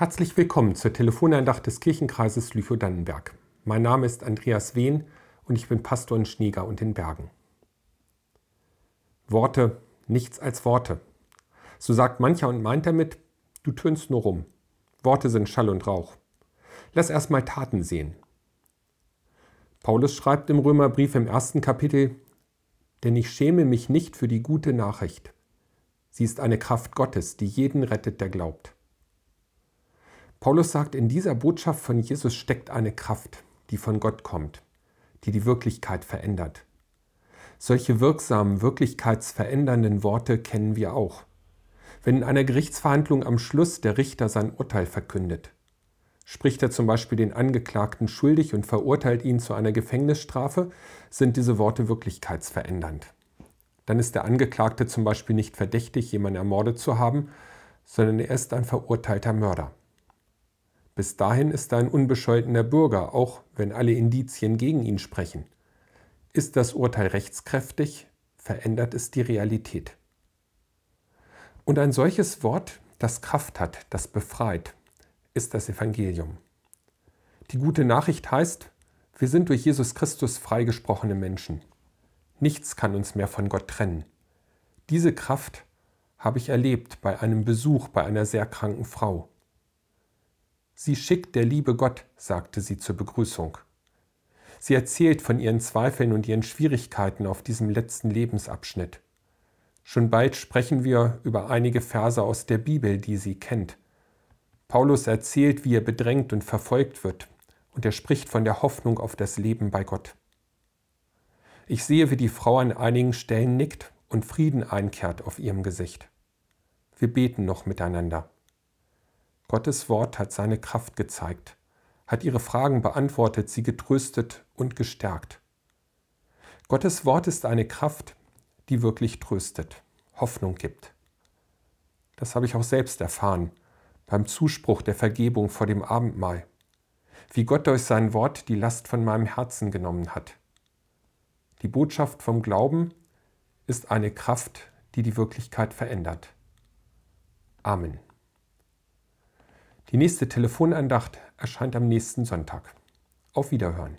Herzlich willkommen zur Telefoneindacht des Kirchenkreises Lüchow-Dannenberg. Mein Name ist Andreas Wehn und ich bin Pastor in Schnieger und in Bergen. Worte, nichts als Worte. So sagt mancher und meint damit, du tönst nur rum. Worte sind Schall und Rauch. Lass erstmal Taten sehen. Paulus schreibt im Römerbrief im ersten Kapitel, denn ich schäme mich nicht für die gute Nachricht. Sie ist eine Kraft Gottes, die jeden rettet, der glaubt. Paulus sagt, in dieser Botschaft von Jesus steckt eine Kraft, die von Gott kommt, die die Wirklichkeit verändert. Solche wirksamen, wirklichkeitsverändernden Worte kennen wir auch. Wenn in einer Gerichtsverhandlung am Schluss der Richter sein Urteil verkündet, spricht er zum Beispiel den Angeklagten schuldig und verurteilt ihn zu einer Gefängnisstrafe, sind diese Worte wirklichkeitsverändernd. Dann ist der Angeklagte zum Beispiel nicht verdächtig, jemanden ermordet zu haben, sondern er ist ein verurteilter Mörder. Bis dahin ist er ein unbescholtener Bürger, auch wenn alle Indizien gegen ihn sprechen. Ist das Urteil rechtskräftig, verändert es die Realität. Und ein solches Wort, das Kraft hat, das befreit, ist das Evangelium. Die gute Nachricht heißt, wir sind durch Jesus Christus freigesprochene Menschen. Nichts kann uns mehr von Gott trennen. Diese Kraft habe ich erlebt bei einem Besuch bei einer sehr kranken Frau. Sie schickt der liebe Gott, sagte sie zur Begrüßung. Sie erzählt von ihren Zweifeln und ihren Schwierigkeiten auf diesem letzten Lebensabschnitt. Schon bald sprechen wir über einige Verse aus der Bibel, die sie kennt. Paulus erzählt, wie er bedrängt und verfolgt wird, und er spricht von der Hoffnung auf das Leben bei Gott. Ich sehe, wie die Frau an einigen Stellen nickt und Frieden einkehrt auf ihrem Gesicht. Wir beten noch miteinander. Gottes Wort hat seine Kraft gezeigt, hat ihre Fragen beantwortet, sie getröstet und gestärkt. Gottes Wort ist eine Kraft, die wirklich tröstet, Hoffnung gibt. Das habe ich auch selbst erfahren beim Zuspruch der Vergebung vor dem Abendmahl, wie Gott durch sein Wort die Last von meinem Herzen genommen hat. Die Botschaft vom Glauben ist eine Kraft, die die Wirklichkeit verändert. Amen. Die nächste Telefonandacht erscheint am nächsten Sonntag. Auf Wiederhören.